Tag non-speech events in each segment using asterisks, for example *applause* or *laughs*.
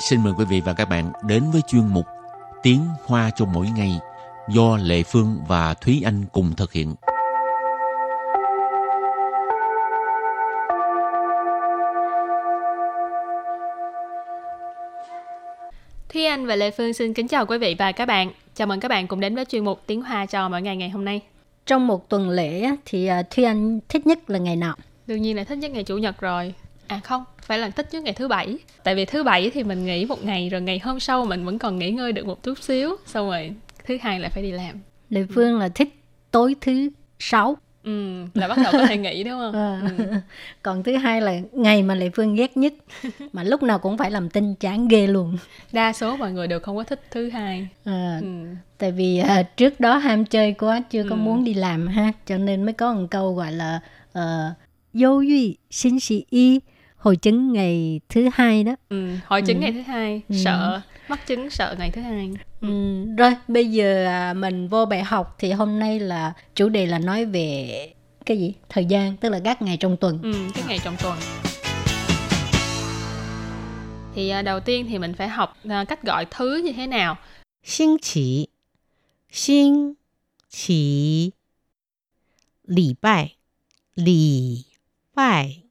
xin mời quý vị và các bạn đến với chuyên mục Tiếng Hoa cho mỗi ngày do Lệ Phương và Thúy Anh cùng thực hiện. Thúy Anh và Lê Phương xin kính chào quý vị và các bạn. Chào mừng các bạn cùng đến với chuyên mục Tiếng Hoa cho mỗi ngày ngày hôm nay. Trong một tuần lễ thì à, Thúy Anh thích nhất là ngày nào? Đương nhiên là thích nhất ngày Chủ nhật rồi. À không, phải là thích nhất ngày thứ bảy. Tại vì thứ bảy thì mình nghỉ một ngày rồi ngày hôm sau mình vẫn còn nghỉ ngơi được một chút xíu. Xong rồi thứ hai lại phải đi làm. Lê Phương là thích tối thứ sáu. Ừ, là bắt đầu có thể nghỉ đúng không? *laughs* Ờ. Ừ. Còn thứ hai là ngày mà Lê Phương ghét nhất *laughs* mà lúc nào cũng phải làm tin chán ghê luôn. Đa số mọi người đều không có thích thứ hai. À, Ừ. Tại vì à, trước đó ham chơi quá chưa có Ừ. muốn đi làm ha, cho nên mới có một câu gọi là uh, dâu yu xin sĩ y hội chứng ngày thứ hai đó ừ, hội chứng ừ. ngày thứ hai ừ. sợ mắc chứng sợ ngày thứ hai ừ. Ừ. rồi bây giờ à, mình vô bài học thì hôm nay là chủ đề là nói về cái gì thời gian tức là các ngày trong tuần ừ, các ngày trong tuần thì à, đầu tiên thì mình phải học à, cách gọi thứ như thế nào Xin chỉ Xin chỉ Lì bài Lì bài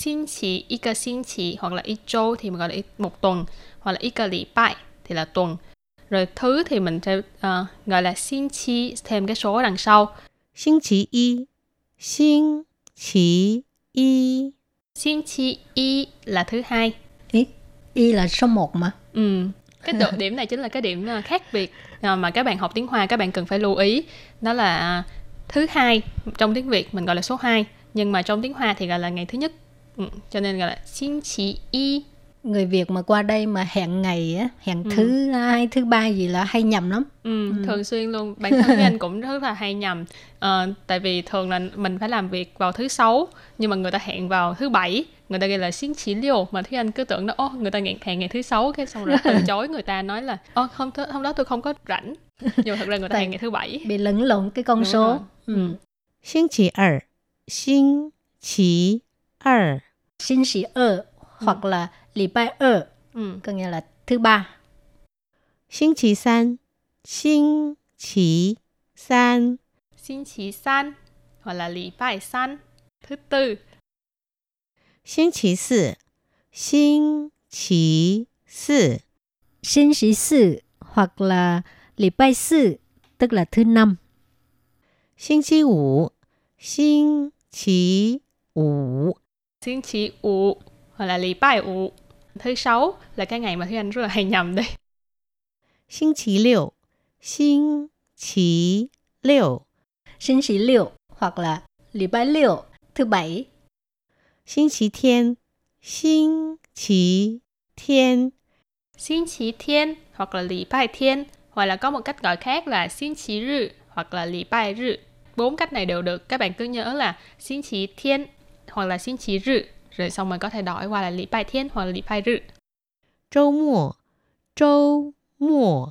Xin chỉ, y cơ xin chỉ hoặc là y châu thì mình gọi là y- một tuần hoặc là y cơ lì拜thì là tuần. Rồi thứ thì mình sẽ à, gọi là xin chi thêm cái số đằng sau. 星期一，星期一， Xin chi y là thứ hai. y, y là số 1 mà Ừ. Cái độ điểm này chính là cái điểm à, khác biệt à, mà các bạn học tiếng Hoa các bạn cần phải lưu ý. Đó là à, thứ hai trong tiếng Việt mình gọi là số 2 nhưng mà trong tiếng Hoa thì gọi là ngày thứ nhất. Ừ. Cho nên gọi là xin chỉ y. người Việt mà qua đây mà hẹn ngày á hẹn Ừ. thứ hai thứ ba gì là hay nhầm lắm Ừ, thường xuyên luôn bản thân của anh cũng rất là hay nhầm Ờ, tại vì thường là mình phải làm việc vào thứ sáu nhưng mà người ta hẹn vào thứ bảy người ta ghi là xin chỉ liều mà thế anh cứ tưởng đó ô người ta hẹn hẹn ngày thứ sáu cái xong rồi từ chối người ta nói là ô hôm thứ, hôm đó tôi không có rảnh nhưng mà thật ra người ta hẹn ngày thứ bảy bị lẫn lộn cái con Đúng số rồi. ừ. 星期二，星期二， xin sĩ ơ hoặc là礼拜二 ừ. có nghĩa là thứ ba 星期三，星期三， xin chỉ san hoặc là lì bài san thứ tư 星期四，星期四， xin sĩ sư hoặc là礼拜四 tức là thứ năm 星期五， 星期五， xin chỉ ủ hoặc là lì bài ủ thứ sáu là cái ngày mà Thúy Anh rất là hay nhầm đây 星期六，星期六， xin sĩ liệu hoặc là礼拜六 thứ bảy 星期天，星期天， Xin chỉ thiên hoặc là lì bài thiên hoặc là có một cách gọi khác là xin chỉ rư hoặc là lì bài rư. Bốn cách này đều được. Các bạn cứ nhớ là xin chỉ thiên hoặc là xin chí rự rồi xong mình có thể đổi qua là lý bài thiên hoặc là lý bài rự. Châu mùa, châu mùa.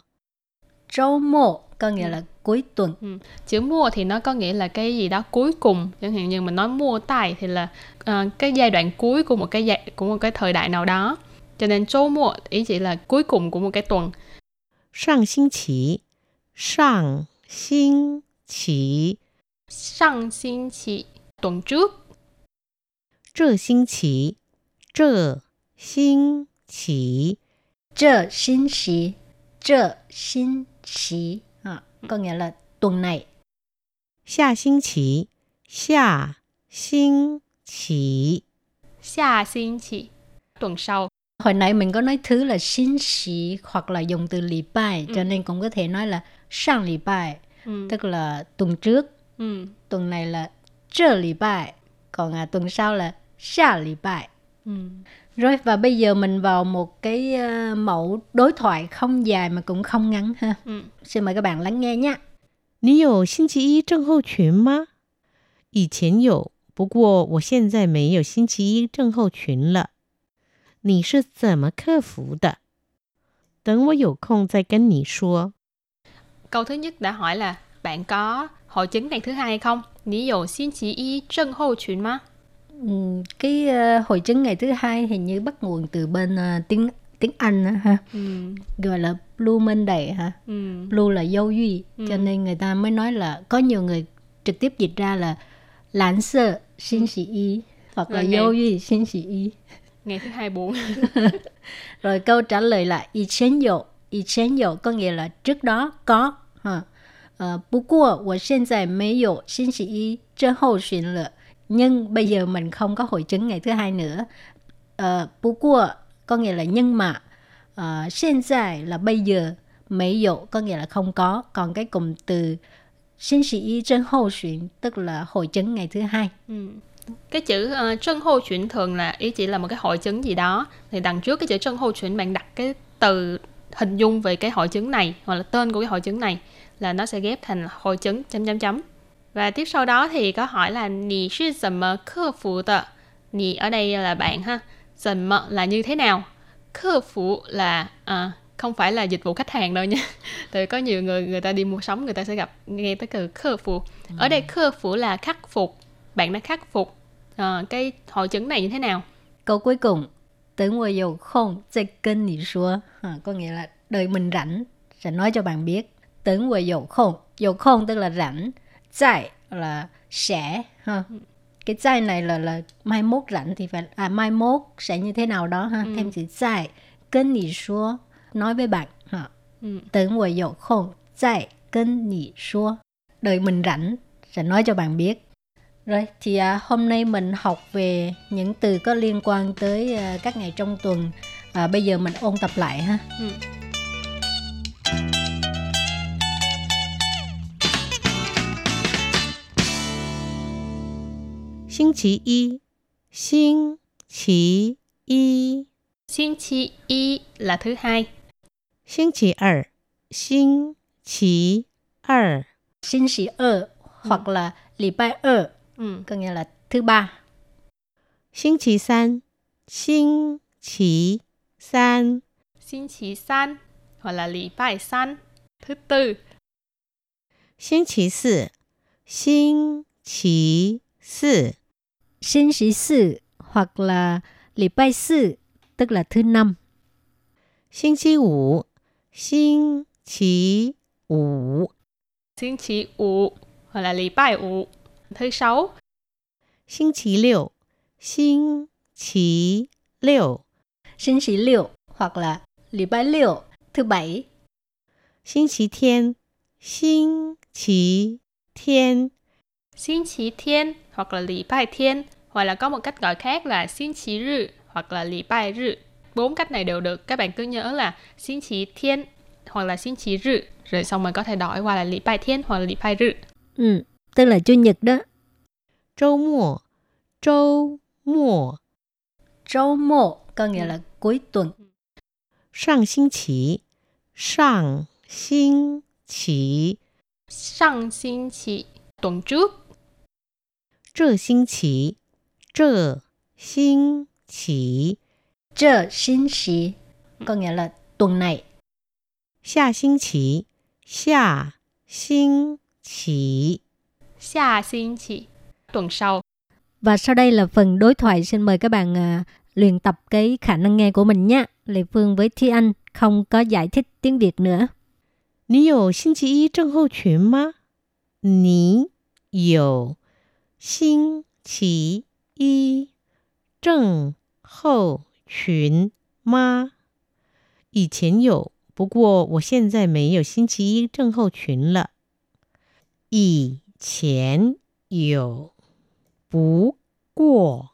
Châu mùa có nghĩa ừ. là cuối tuần. Ừ. Chữ mua thì nó có nghĩa là cái gì đó cuối cùng. Chẳng hạn như mình nói mua tài thì là uh, cái giai đoạn cuối của một cái giai, của một cái thời đại nào đó. Cho nên châu mùa ý chỉ là cuối cùng của một cái tuần. Sang xin chỉ, sang xin chỉ. Sang xin chỉ, tuần trước 这星期，这星期， Trơ xin xí Trơ xin xí à, Có nghĩa là tuần này 下星期，下星期， Xa xin chỉ tuần sau. Hồi nãy mình có nói thứ là xin xí Hoặc là dùng từ lì bài Cho nên cũng có thể nói là sang lì bài Ừ. Tức là tuần trước Ừ. Tuần này là trơ lì bài Còn à, tuần sau là xa lì bài Ừ. Rồi và bây giờ mình vào một cái ờ, mẫu đối thoại không dài mà cũng không ngắn ha. Ừ. Xin mời các bạn lắng nghe nhé. 你有星期一症候群吗？以前有，不过我现在没有星期一症候群了。你是怎么克服的？等我有空再跟你说。 Câu thứ nhất đã hỏi là bạn có hội chứng ngày thứ hai hay không? Ní dụ xin chỉ y trân hô chuyện má. Ừm, cái ờ, hội chứng ngày thứ hai hình như bắt nguồn từ bên ờ, tiếng tiếng Anh á ha ừ, gọi là Blue Monday ha ừ, Blue là dâu duy Ừ. cho nên người ta mới nói là có nhiều người trực tiếp dịch ra là lãn sợ xin sĩ y hoặc là Là ngày- dâu duy xin sĩ y *laughs* ngày thứ hai buồn *laughs* rồi câu trả lời là y chén dụ y chén dụ có nghĩa là trước đó có ha Ờ, 不过我现在没有星期一症候群了 Nhưng bây giờ mình không có hội chứng ngày thứ hai nữa. Ờ, 不过 có nghĩa là nhưng mà Ờ, hiện tại là bây giờ mấy dụ có nghĩa là không có. Còn cái cụm từ sinh sĩ y chân hô chuyển tức là hội chứng ngày thứ hai. Ừ. cái chữ uh, hô chuyển thường là ý chỉ là một cái hội chứng gì đó. Thì đằng trước cái chữ chân hô chuyển bạn đặt cái từ hình dung về cái hội chứng này hoặc là tên của cái hội chứng này là nó sẽ ghép thành hội chứng chấm chấm chấm. Và tiếp sau đó thì có hỏi là Nì sư dầm mơ khơ phụ tờ Nì ở đây là bạn ha. Dầm mơ là như thế nào? Khơ phụ là à, không phải là dịch vụ khách hàng đâu nha. *laughs* Tại có nhiều người người ta đi mua sắm người ta sẽ gặp nghe tới từ khơ phụ Ở đây ừ. khơ phụ là khắc phục. Bạn đã khắc phục à, cái hội chứng này như thế nào? Câu cuối cùng Tới ngồi dầu không Sẽ kênh nì xua. À, có nghĩa là đợi mình rảnh Sẽ nói cho bạn biết. Tới ngồi dầu không. Dầu không tức là rảnh tại là sẽ ha cái này là là mai mốt rảnh thì phải à mai mốt sẽ như thế nào đó ha thêm chữ tại kênh nỉ xua nói với bạn ha ừ. tưởng tôi dầu không tại kênh nỉ xua đợi mình rảnh sẽ nói cho bạn biết rồi thì à, hôm nay mình học về những từ có liên quan tới à, các ngày trong tuần. À, bây giờ mình ôn tập lại ha. Ừ. Xinh chí y, xinh chí y, Xin chi y là thứ hai xinh chí 二, xinh chí 二, Xin sĩ ơ hoặc là礼拜ơ ừ. có nghĩa là thứ ba. xinh chí 三, xinh chí 三, Xin chi san hoặc là礼拜san thứ tư 星期四，星期四， sinh sĩ sự hoặc là lì bai sự, tức là thứ năm. Sinh chí ủ, sinh chí ủ. Sinh chí ủ hoặc là lì bai ủ, thứ sáu. Sinh chí liệu, sinh chí liệu. Sinh chí liệu hoặc là lì bai liệu, thứ bảy. Sinh chí thiên, sinh chí thiên. Xin chí thiên hoặc là lì bài thiên hoặc là có một cách gọi khác là xin chí rư hoặc là lì bài rư. Bốn cách này đều được. Các bạn cứ nhớ là xin chí thiên hoặc là xin chí rư rồi xong mình có thể đổi qua là lì bài thiên hoặc là lì bài rư. Ừ, tức là chủ nhật đó. Châu mùa, châu mùa. Châu mùa có nghĩa là cuối tuần. Ừ. Sang sinh chỉ, sang sinh chỉ. Sang sinh chỉ, tuần trước 这星期，这星期， Trơ xin sĩ có nghĩa là tuần này. 下星期，下星期。 xa xin chi tuần sau Và sau đây là phần đối thoại xin mời các bạn à, luyện tập cái khả năng nghe của mình nhé. Lê Phương với Thi Anh không có giải thích tiếng Việt nữa. 你有星期一症候群吗？你有 星期一症候群吗？以前有，不过我现在没有星期一症候群了。以前有，不过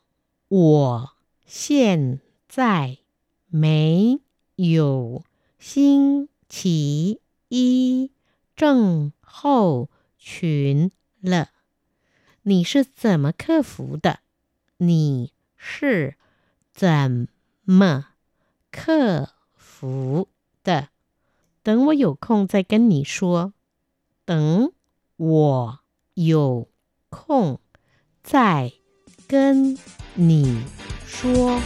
我现在没有星期一症候群了。你是怎么克服的？你是怎么克服的？等我有空再跟你说。等我有空再跟你说。